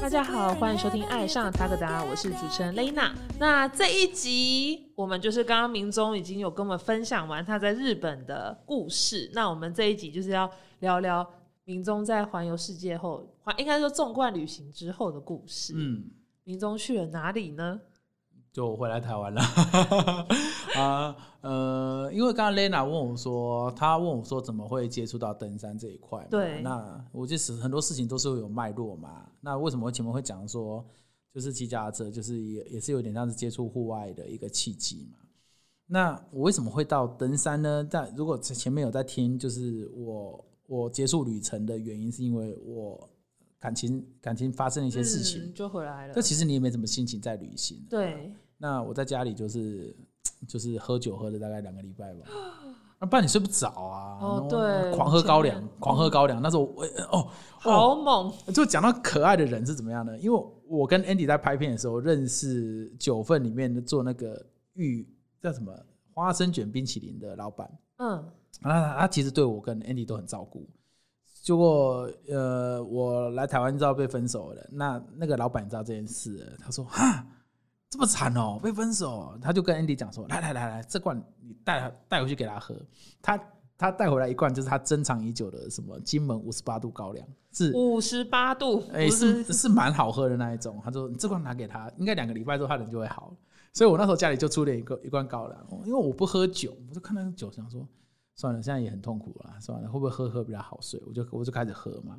大家好，欢迎收听《爱上塔克达》，我是主持人雷娜。那这一集我们就是刚刚明宗已经有跟我们分享完他在日本的故事，那我们这一集就是要聊聊明宗在环游世界后，环应该说纵贯旅行之后的故事。嗯，明宗去了哪里呢？就回来台湾了 啊，呃，因为刚刚 Lena 问我说，她问我说怎么会接触到登山这一块？对那我就是很多事情都是会有脉络嘛。那为什么我前面会讲说，就是骑脚踏车，就是也也是有点像是接触户外的一个契机嘛。那我为什么会到登山呢？但如果前面有在听，就是我我结束旅程的原因，是因为我感情感情发生了一些事情。嗯就回来了这。其实你也没什么心情在旅行。对，那我在家里就是就是喝酒喝了大概两个礼拜吧，那不然你睡不着啊。哦对狂喝高粱，狂喝高粱。那时候我哦好哦，猛！就讲到可爱的人是怎么样的，因为我跟 Andy 在拍片的时候认识九份里面做那个玉叫什么花生卷冰淇淋的老板，嗯，他他其实对我跟 Andy 都很照顾。结果呃，我来台湾知道被分手了，那那个老板知道这件事，他说哈这么惨哦，被分手，他就跟 Andy 讲说，来来来来，这罐你带带回去给他喝，他他带回来一罐就是他珍藏已久的什么金门五十八度高粱，是五十八度，哎、不是是蛮好喝的那一种。他说你这罐拿给他，应该两个礼拜之后他人就会好。所以我那时候家里就出了一个一罐高粱，因为我不喝酒，我就看那个酒想说算了，现在也很痛苦了，算了，会不会喝喝比较好睡？我就我就开始喝嘛，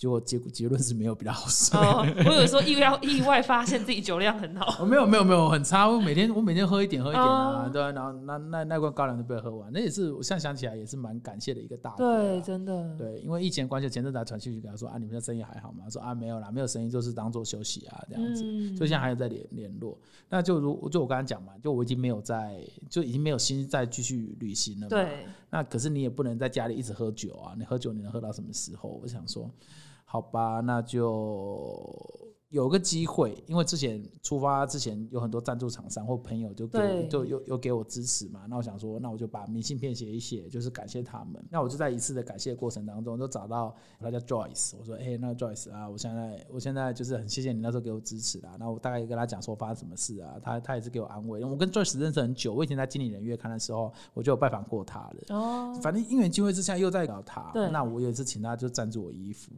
结果结果结论是没有比较好睡。哦，我有时候意外意外发现自己酒量很好。我没有没有没有很差，我每天我每天喝一点喝一点啊，哦对啊，然后那那那罐高粱都被喝完，那也是我现在想起来也是蛮感谢的一个大对，真的。对，因为疫情的关系，前阵子还传讯息给他说啊，你们的生意还好吗？他说啊，没有啦，没有生意，就是当做休息啊这样子。嗯所以现在还有在联联络。那就如就我刚才讲嘛，就我已经没有在，就已经没有心再继续旅行了嘛。。对，那可是你也不能在家里一直喝酒啊，你喝酒你能喝到什么时候？我想说，好吧，那就。有个机会，因为之前出发之前有很多赞助厂商或朋友就给我就有有给我支持嘛，那我想说，那我就把明信片写一写，就是感谢他们。那我就在一次的感谢过程当中，就找到他叫 Joyce，我说，哎、那 Joyce 啊，我现在我现在就是很谢谢你那时候给我支持啦。那我大概跟他讲说发生什么事啊，他他也是给我安慰。我跟 Joyce 认识很久，我以前在经理人月刊的时候，我就有拜访过他了。哦，反正因缘机会之下又在找他，那我有一次请他就赞助我衣服。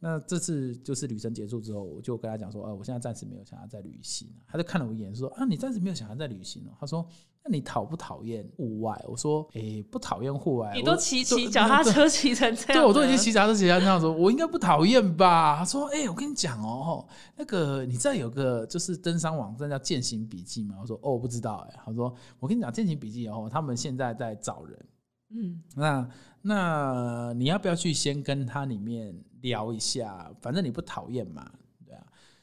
那这次就是旅程结束之后，我就跟他讲说，呃，我现在暂时没有想要再旅行。他就看了我一眼说，啊，你暂时没有想要再旅行哦。他说，那你讨不讨厌户外？我说，诶、不讨厌户外。你都骑骑脚踏对车骑成这样对，我都已经骑脚踏车骑成这样子，我应该不讨厌吧？他说：“哎、我跟你讲哦，那个你知道有个就是登山网站叫践行笔记吗？”我说：“哦，我不知道。”哎，他说：“我跟你讲，践行笔记哦，他们现在在找人，嗯，那那你要不要去先跟他里面聊一下？反正你不讨厌嘛。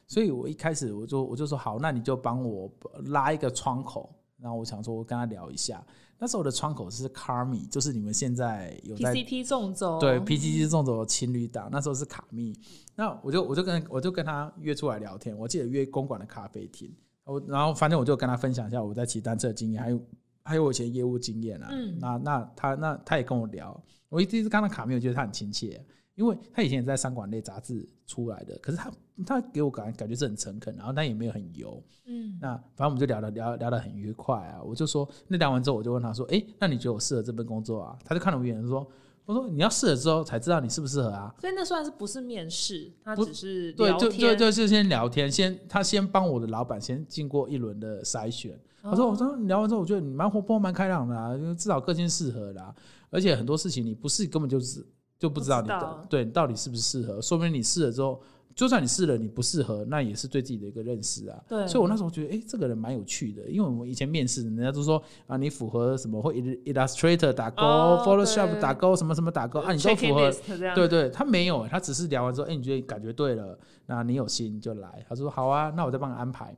所以我一开始我就我就说好，那你就帮我拉一个窗口。然后我想说，我跟他聊一下。那时候我的窗口是 Carmi，就是你们现在有在 PCT 纵走，对 PCT 纵走的情侣档，那时候是卡密。那我就我就跟我就跟他约出来聊天，我记得约公馆的咖啡厅。我然后反正我就跟他分享一下我在骑单车的经验，还有还有我以前业务经验啊。嗯那那他那他也跟我聊，我一第一次看到卡密，我觉得他很亲切，因为他以前也在商管类杂志出来的，可是他他给我感感觉是很诚恳，然后他也没有很油。嗯，那反正我们就聊了聊聊得很愉快啊。我就说，那聊完之后，我就问他说：“诶，那你觉得我适合这份工作啊？”他就看了我一眼说：“我说你要试了之后才知道你适不适合啊。所以那算是不是面试，他只是对，就就就是先聊天，先他先帮我的老板先经过一轮的筛选。他说：“哦我说你聊完之后，我觉得你蛮活泼、蛮开朗的啊，因为至少个性适合啦、而且很多事情你不是根本就是就不知道你的道对你到底适不适合，说明你试了之后，就算你试了你不适合，那也是对自己的一个认识啊。对，所以我那时候觉得，哎、这个人蛮有趣的，因为我们以前面试，人家都说啊，你符合什么会 Illustrator 打勾、哦 Photoshop 打勾，什么什么打勾啊，你都符合。对对，他没有、他只是聊完之后，哎、你觉得感觉对了，那你有心就来。他说好啊，那我再帮你安排。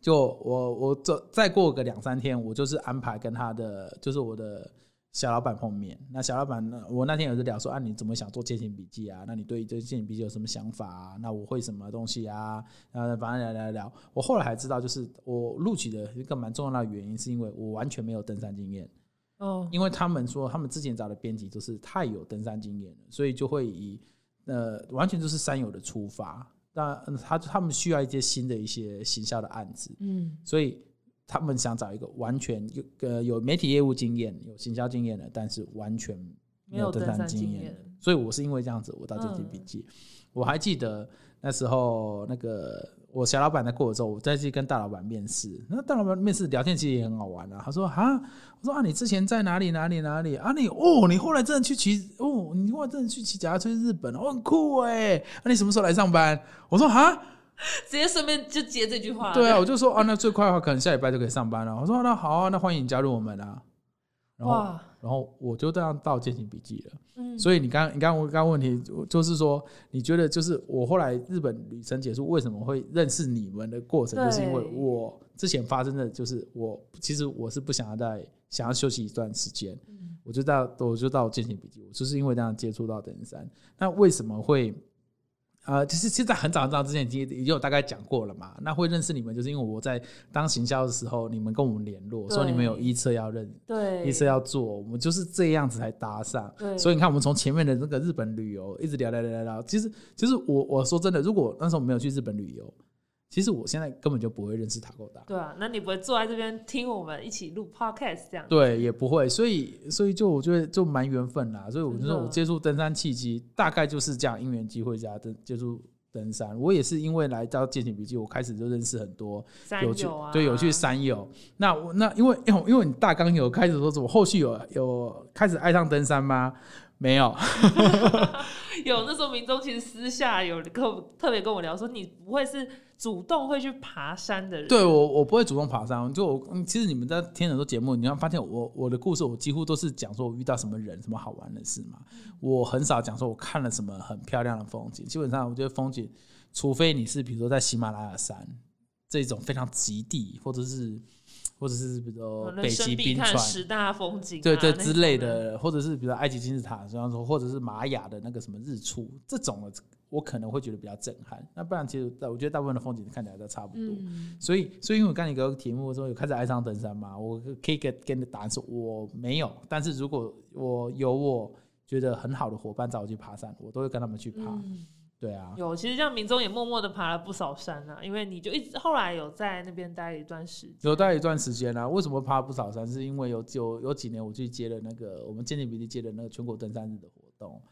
就我我这再过个两三天，我就是安排跟他的就是我的小老板碰面。那小老板呢，我那天有在聊说啊，你怎么想做践行笔记啊？那你对这践行笔记有什么想法啊？那我会什么东西啊？呃，反正聊聊聊。我后来还知道，就是我录取的一个蛮重要的原因，是因为我完全没有登山经验。哦，因为他们说他们之前找的编辑都是太有登山经验了，所以就会以呃完全就是山友的出发，那嗯他他们需要一些新的一些行销的案子，嗯所以他们想找一个完全有呃有媒体业务经验、有行销经验的，但是完全没有登登山经验的。所以我是因为这样子，我到这嗯记笔记。我还记得那时候那个我小老板在过的时候，我再去跟大老板面试。那大老板面试聊天其实也很好玩啊。他说啊，我说啊，你之前在哪里哪里哪里啊你？哦，你后来真的去骑哦，你后来真的去骑脚踏车去日本哦，很酷哎。那、你什么时候来上班？我说啊，直接顺便就接这句话。对啊，我就说啊，那最快的话可能下礼拜就可以上班了。我说那好啊，那欢迎你加入我们啊。然后，然后我就这样到践行笔记了。嗯，所以你刚你刚刚刚刚问题就就是说，你觉得就是我后来日本旅程结束，为什么会认识你们的过程，就是因为我之前发生的就是我其实我是不想要在想要休息一段时间，嗯我就到我就到践行笔记，我就是因为这样接触到登山。那为什么会？呃，其实其实在很早很早之前已经已经有大概讲过了嘛。那会认识你们，就是因为我在当行销的时候，你们跟我们联络，说你们有对一测要认，对，一测要做，我们就是这样子才搭上。对，所以你看，我们从前面的那个日本旅游一直聊聊聊聊聊，其实其实我我说真的，如果那时候我没有去日本旅游，其实我现在根本就不会认识塔沟达，对啊，那你不会坐在这边听我们一起录 podcast 这样？对，也不会，所以所以就我觉得就蛮缘分啦。所以我就说我接触登山契机大概就是这样，因缘机会加登接触登山。我也是因为来到践行笔记，我开始就认识很多山有趣友啊，对有趣山友。那我那因为因为因为你大纲有开始说什么，后续有有开始爱上登山吗？没有，有那时候民众其实私下有跟我特别跟我聊说，你不会是主动会去爬山的人，对我，我不会主动爬山。就我，嗯其实你们在听很多节目，你会发现我我的故事，我几乎都是讲说我遇到什么人、什么好玩的事嘛。我很少讲说我看了什么很漂亮的风景。基本上，我觉得风景，除非你是比如说在喜马拉雅山这种非常极地，或者是或者是比如说北极冰川，十大风景啊、对对之类的，或者是比如说埃及金字塔，这样说，或者是玛雅的那个什么日出这种的，我可能会觉得比较震撼。那不然，其实我觉得大部分的风景看起来都差不多。嗯，所以，所以因为我刚才给个题目说有开始爱上登山嘛，我可以给给你的答案是我没有，但是如果我有我觉得很好的伙伴找我去爬山，我都会跟他们去爬。嗯对啊，有，其实这样民众也默默的爬了不少山啊，因为你就一直后来有在那边待一段时间，有待一段时间啦、为什么爬不少山？是因为有有有几年我去接了那个我们建立比例接的那个全国登山日的活动，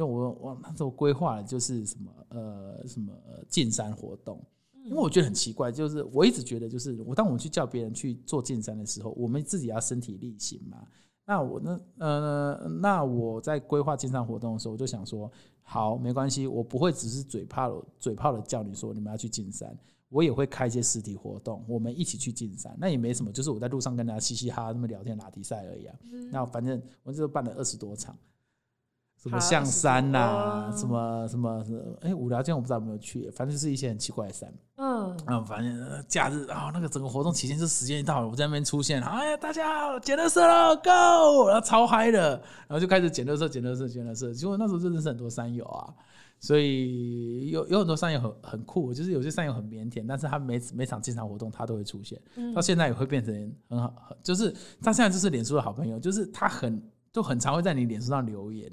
就我我那时候规划的就是什么呃什么呃进山活动。因为我觉得很奇怪，就是我一直觉得，就是我当我们去叫别人去做进山的时候，我们自己要身体力行嘛。那我那呃，那我在规划进山活动的时候，我就想说，好，没关系，我不会只是嘴炮的嘴炮的叫你说你们要去进山，我也会开一些实体活动，我们一起去进山。那也没什么，就是我在路上跟大家嘻嘻哈哈那么聊天拉迪赛而已啊。那反正我就办了二十多场，什么象山呐、20多什么什么什么，哎、五寮间我不知道有没有去，反正就是一些很奇怪的山。嗯，啊，反正呃假日啊、那个整个活动期间就时间一到了，我在那边出现，哎呀，大家好，捡垃圾了，Go，然后超嗨的，然后就开始捡垃圾，捡垃圾，捡垃圾。结果那时候就认识很多山友啊，所以有有很多山友很很酷，就是有些山友很腼腆，但是他每每场进场活动他都会出现，嗯到现在也会变成很好，就是他现在就是脸书的好朋友，就是他很就很常会在你脸书上留言。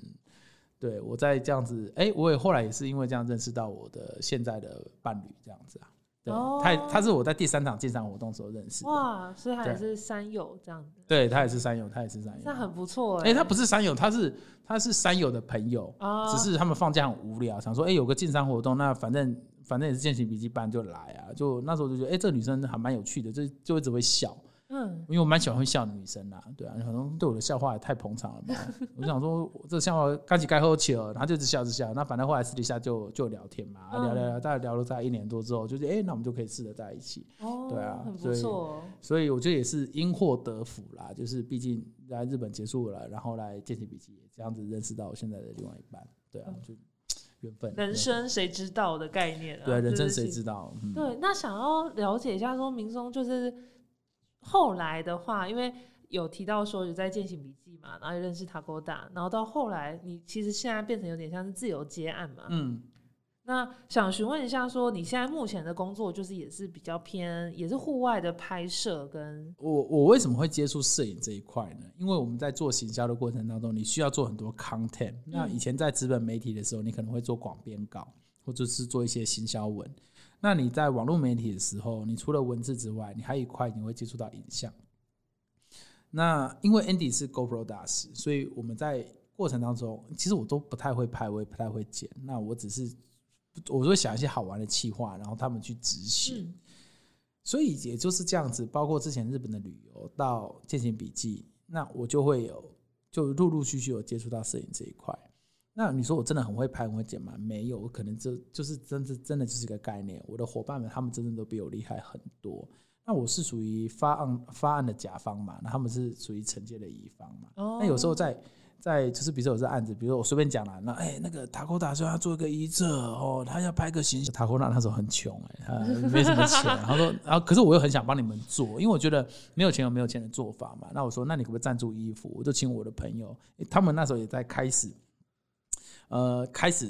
对我在这样子，哎、我也后来也是因为这样认识到我的现在的伴侣，这样子啊。对，哦他也他是我在第三场进山活动时候认识的。哇，所以他也是山友这样子，对他也是山友，他也是山友。那很不错哎、哎、他不是山友，他是他是山友的朋友，啊，只是他们放假很无聊，想说，哎、有个进山活动，那反正反正也是践行笔记班就来啊。就那时候就觉得，哎、这个女生还蛮有趣的，就就一直会笑。嗯，因为我蛮喜欢会笑的女生啦，对啊，可能对我的笑话也太捧场了吧。我就想说，我这个笑话该起该喝起了，然后就一直笑，一直笑。那反正后来私底下就就聊天嘛，嗯聊聊聊，大概聊了大概一年多之后，就是哎、诶那我们就可以试着在一起。哦，对啊很所以不错哦，所以我觉得也是因祸得福啦，就是毕竟在日本结束了，然后来践行笔记，这样子认识到我现在的另外一半，对啊，就缘分。人生谁知道的概念啊，对啊人生就是谁知道？嗯，对，那想要了解一下，说明松就是后来的话，因为有提到说有在践行笔记嘛，然后也认识塔沟达，然后到后来你其实现在变成有点像是自由接案嘛。嗯，那想询问一下，说你现在目前的工作就是也是比较偏，也是户外的拍摄跟我我为什么会接触摄影这一块呢？因为我们在做行销的过程当中，你需要做很多 content。那以前在资本媒体的时候，你可能会做广编稿，或者是做一些行销文。那你在网络媒体的时候，你除了文字之外，你还有一块你会接触到影像。那因为 Andy 是 GoPro 大师，所以我们在过程当中，其实我都不太会拍，我也不太会剪。那我只是我会想一些好玩的企划，然后他们去执行。所以也就是这样子，包括之前日本的旅游到践行笔记，那我就会有就陆陆续续有接触到摄影这一块。那你说我真的很会拍很会剪吗？没有，我可能这就是真的真的就是一个概念。我的伙伴们他们真的都比我厉害很多。那我是属于发案发案的甲方嘛，那他们是属于承接的乙方嘛。那有时候在在就是比如说有这案子，比如说我随便讲了，那哎那个塔科达说要做一个遗册哦，他要拍个形象。塔科达那时候很穷哎，他 没什么钱。他说，然后可是我又很想帮你们做，因为我觉得没有钱有没有钱的做法嘛。那我说，那你可不可以赞助衣服？我就请我的朋友，他们那时候也在开始，呃，开始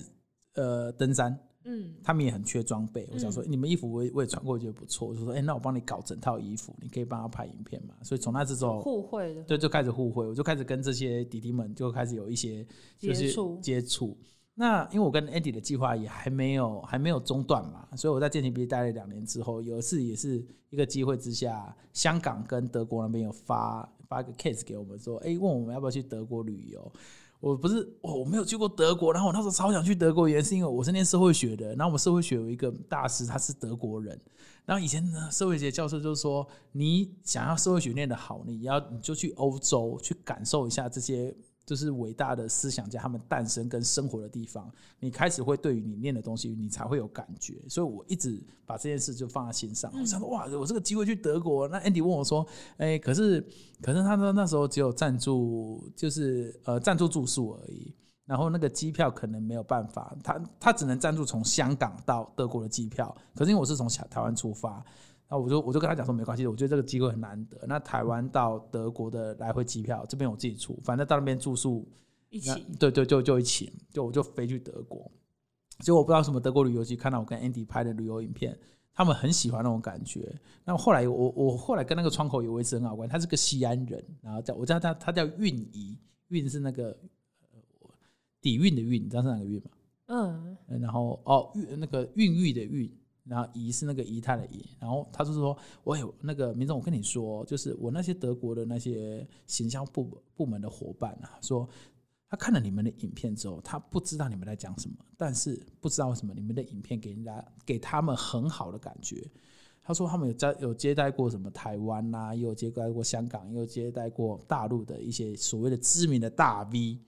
呃登山。嗯，他们也很缺装备。我想说，你们衣服我也我也穿过，觉得不错。我就说，哎，那我帮你搞整套衣服，你可以帮他拍影片嘛。所以从那之后，互惠的，对，就开始互惠。我就开始跟这些弟弟们就开始有一些接触接触。那因为我跟 Andy 的计划也还没有还没有中断嘛，所以我在建行毕业待了两年之后，有一次也是一个机会之下，香港跟德国那边有发发个 case 给我们说，哎，问我们要不要去德国旅游。我不是我我没有去过德国，然后我那时候超想去德国，原因是因为我是念社会学的，然后我们社会学有一个大师，他是德国人，然后以前呢社会学教授就是说，你想要社会学念得好，你要你就去欧洲去感受一下这些。就是伟大的思想家他们诞生跟生活的地方，你开始会对于你念的东西，你才会有感觉。所以我一直把这件事就放在心上。我想说，哇，我这个机会去德国。那 Andy 问我说，哎，可是可是他说那时候只有赞助，就是呃赞助住宿而已，然后那个机票可能没有办法，他他只能赞助从香港到德国的机票。可是因为我是从台湾出发。那我就我就跟他讲说没关系，我觉得这个机会很难得。那台湾到德国的来回机票这边我自己出，反正到那边住宿一起，对对，就就一起，就我就飞去德国。结果我不知道什么德国旅游局看到我跟 Andy 拍的旅游影片，他们很喜欢那种感觉。那后来我我后来跟那个窗口有维持很好关系，他是个西安人，然后叫我叫他他叫运怡，运是那个底蕴的蕴，你知道是哪个蕴吗？嗯，然后哦孕那个孕育的孕。然后仪是那个仪态的仪，然后他就是说，我有那个明总，我跟你说，就是我那些德国的那些行销部部门的伙伴啊，说他看了你们的影片之后，他不知道你们在讲什么，但是不知道为什么你们的影片给人家给他们很好的感觉。他说他们有在有接待过什么台湾呐，也有接待过香港，也有接待过大陆的一些所谓的知名的大 V。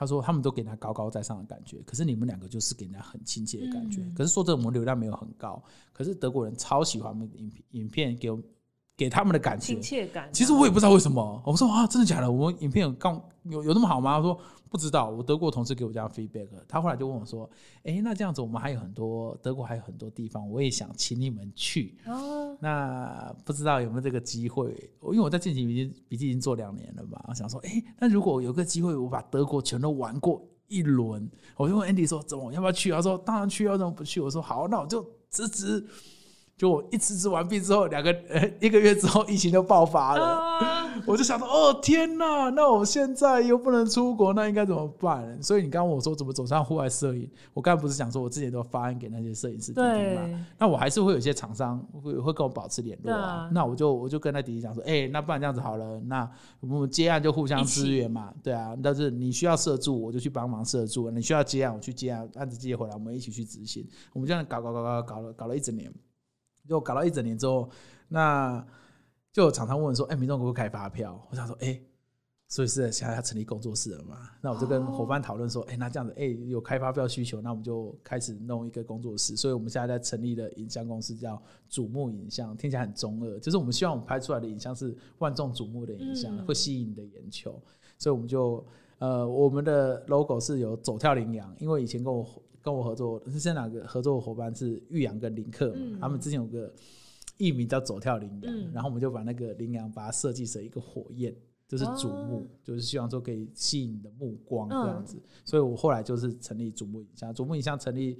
他说他们都给他高高在上的感觉，可是你们两个就是给人家很亲切的感觉。可是说这我们流量没有很高，可是德国人超喜欢我们影影片给我。给他们的感觉，亲切感。其实我也不知道为什么。我说啊，真的假的？我们影片有刚有有那么好吗？他说不知道。我德国同事给我这样 feedback，他后来就问我说：“哎，那这样子我们还有很多德国还有很多地方，我也想请你们去。哦，那不知道有没有这个机会？因为我在进行笔记笔记已经做两年了嘛，我想说，哎，那如果有个机会，我把德国全都玩过一轮，我就问 Andy 说：怎么要不要去？他说当然去，要怎么不去？我说好，那我就辞职。就我一辞职完毕之后，两个呃 一个月之后，疫情就爆发了。我就想说，哦天哪，那我现在又不能出国，那应该怎么办？所以你刚刚问我说怎么走上户外摄影，我刚才不是讲说我之前都发案给那些摄影师弟弟嘛？那我还是会有一些厂商会会跟我保持联络啊。那我就我就跟那弟弟讲说，哎，那不然这样子好了，那我们接案就互相支援嘛，对啊。但是你需要摄助，我就去帮忙摄助；你需要接案，我去接案，案子接回来，我们一起去执行。我们这样搞搞搞搞搞了搞了一整年。就搞了一整年之后，那就常常问说：“哎，民众可不可以开发票？”我想说：“哎，所以是现在要成立工作室了嘛？”那我就跟伙伴讨论说：“哎，那这样子，哎，有开发票需求，那我们就开始弄一个工作室。所以我们现在在成立的影像公司叫瞩目影像，听起来很中二，就是我们希望我们拍出来的影像是万众瞩目的影像，会吸引你的眼球。所以我们就呃，我们的 logo 是有走跳羚羊，因为以前跟我。跟我合作是现在哪个合作伙伴是玉阳跟林克嘛？他们之前有个艺名叫“走跳羚羊”，然后我们就把那个羚羊把它设计成一个火焰，就是瞩目，就是希望说可以吸引你的目光这样子。所以我后来就是成立瞩目影像，瞩目影像成立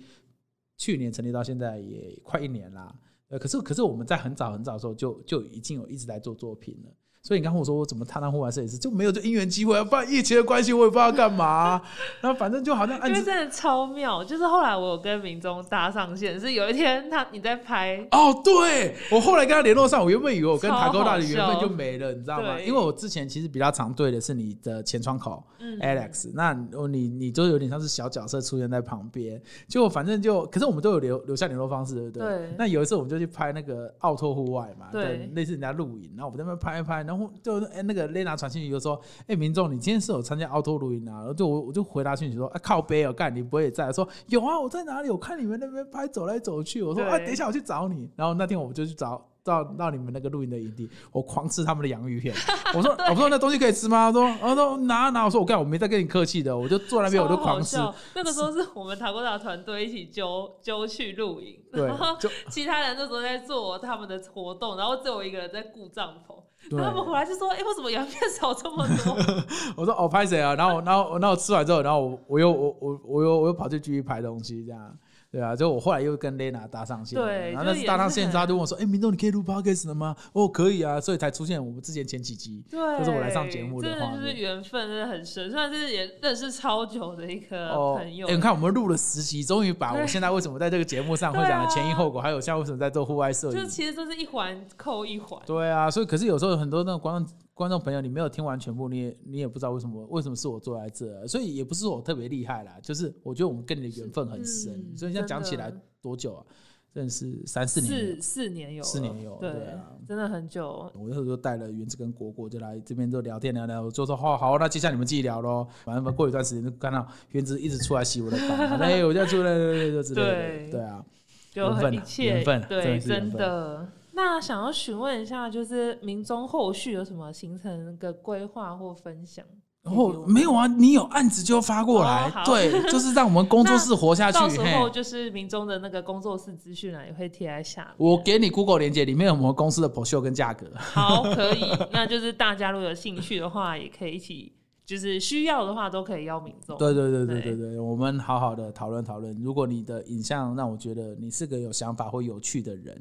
去年成立到现在也快一年啦。呃，可是可是我们在很早很早的时候就就已经有一直在做作品了。所以你刚跟我说我怎么踏上户外摄影师，就没有这因缘机会，不然疫情的关系我也不知道干嘛、然后反正就好像 因为真的超妙，就是后来我有跟明宗搭上线，是有一天他你在拍，哦，对我后来跟他联络上，我原本以为我跟超塔沟大的缘分就没了，你知道吗？因为我之前其实比较常对的是你的前窗口、嗯 Alex，那哦你你就有点像是小角色出现在旁边，就反正就，可是我们都有留留下联络方式，对不对？对那有一次我们就去拍那个奥拓户外嘛，对类似人家露营，然后我们在那边拍一拍，然后就哎、那个 Lena 传讯息就说，哎、民众你今天是有参加奥托录音啊？然后就我我就回答讯息说，啊靠背哦，干你不会也在？说有啊，我在哪里？我看你们那边拍走来走去，我说对啊，等一下我去找你。然后那天我们就去找。到到你们那个露营的营地，我狂吃他们的洋芋片。我说我说那东西可以吃吗？他说他说拿拿。我说我干我没在跟你客气的，我就坐在那边我就狂吃。笑。那个时候是我们塔国达团队一起揪揪去露营，对然后其他人那时候在做他们的活动，然后只有我一个人在顾帐篷。然后他们回来就说：“哎、为什么洋片少这么多 我说哦拍谁啊？然后然后然后吃完之后，然后我我又我我我又我又跑去继续拍东西，这样对啊。就我后来又跟 Lena 搭上线，对然后那就也次搭上线之后，他就问我说：“哎、明东你可以录 podcast 了吗？”哦，可以啊，所以才出现我们之前前几集？”。对，就是我来上节目的真的就是缘分，真的很深，算是也认识超久的一个哦，朋友。哎你看我们录了十集，终于把我对现在为什么在这个节目上 会对讲的前因啊后果，还有像为什么在做户外摄影，就其实都是一环扣一环。对啊，所以可是有时候很多那种观众观众朋友，你没有听完全部，你也你也不知道为什么为什么是我坐在这，所以也不是我特别厉害啦，就是我觉得我们跟你的缘分很深，嗯所以现在讲起来多久啊？真的是三四年四。四年有，四年有对对啊真的很久。我那时候就带了原子跟果果就来这边就聊天聊聊，我就说好好，那接下来你们自己聊喽。反正过一段时间 就看到原子一直出来洗我的板，哎，我就出来就之类对的，对啊，就缘分啊很一切缘分真对，真分的。那想要询问一下，就是民中后续有什么行程的规划或分享？然后没有啊，你有案子就发过来，哦对，就是让我们工作室活下去。到时候就是民众的那个工作室资讯啊也会贴在下面。我给你 Google 连接，里面有我们公司的 p o 秀跟价格。好，可以，那就是大家如果有兴趣的话，也可以一起，就是需要的话都可以邀民众。对对对对对对对，我们好好的讨论讨论。如果你的影像让我觉得你是个有想法或有趣的人，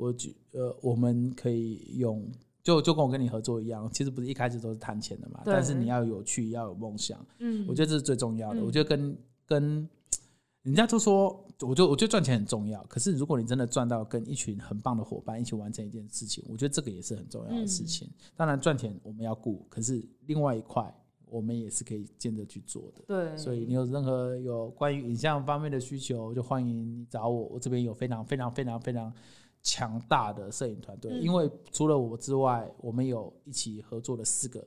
我觉呃，我们可以用。就就跟我跟你合作一样，其实不是一开始都是谈钱的嘛，但是你要有趣，要有梦想，嗯，我觉得这是最重要的。嗯我觉得跟跟人家都说，我就我觉得赚钱很重要。可是如果你真的赚到跟一群很棒的伙伴一起完成一件事情，我觉得这个也是很重要的事情。嗯当然赚钱我们要顾，可是另外一块我们也是可以兼着去做的。对，所以你有任何有关于影像方面的需求，就欢迎你找我。我这边有非常非常非常非常强大的摄影团队，嗯。因为除了我之外，我们有一起合作的四个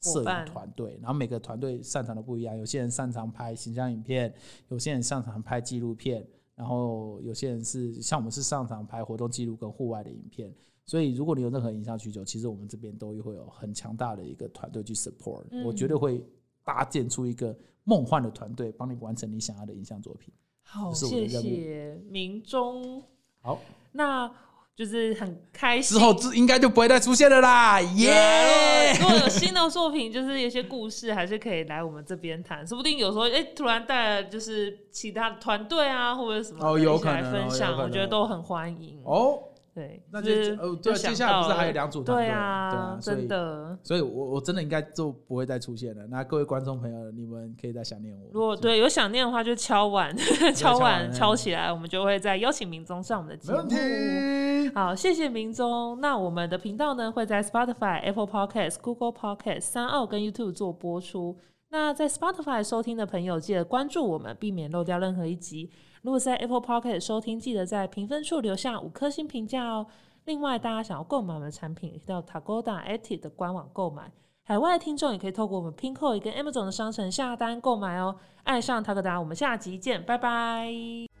摄伙伴。影团队，然后每个团队擅长的不一样，有些人擅长拍形象影片，有些人擅长拍纪录片，然后有些人是像我们是擅长拍活动记录跟户外的影片。所以，如果你有任何影像需求，其实我们这边都会有很强大的一个团队去 support，、嗯。我绝对会搭建出一个梦幻的团队，帮你完成你想要的影像作品。好，这是我的谢任务。谢民众。好，那就是很开心。之后这应该就不会再出现了啦，耶、对如果有新的作品，就是有些故事，还是可以来我们这边谈，说不定有时候哎、突然带了就是其他的团队啊，或者什么哦有一起来可能哦分享，有可能我觉得都很欢迎。哦，对，那就呃对，接下来不是到还有两组团队？对对啊，真的。所以我我真的应该就不会再出现了。那各位观众朋友，你们可以再想念我。如果就对有想念的话，就敲碗，敲碗敲敲起来，我们就会再邀请明宗上我们的节目。。好，谢谢明宗。那我们的频道呢会在 Spotify、Apple Podcast、Google Podcast、三奥跟 YouTube 做播出。那在 Spotify 收听的朋友，记得关注我们，避免漏掉任何一集。如果在 Apple Pocket 收听，记得在评分处留下五颗星评价哦。另外，大家想要购买我们的产品，可以到 Tagoda Eti 的官网购买。海外的听众也可以透过我们 Pinko 跟 Amazon 的商城下单购买哦。爱上 Tagoda，我们下集见，拜拜。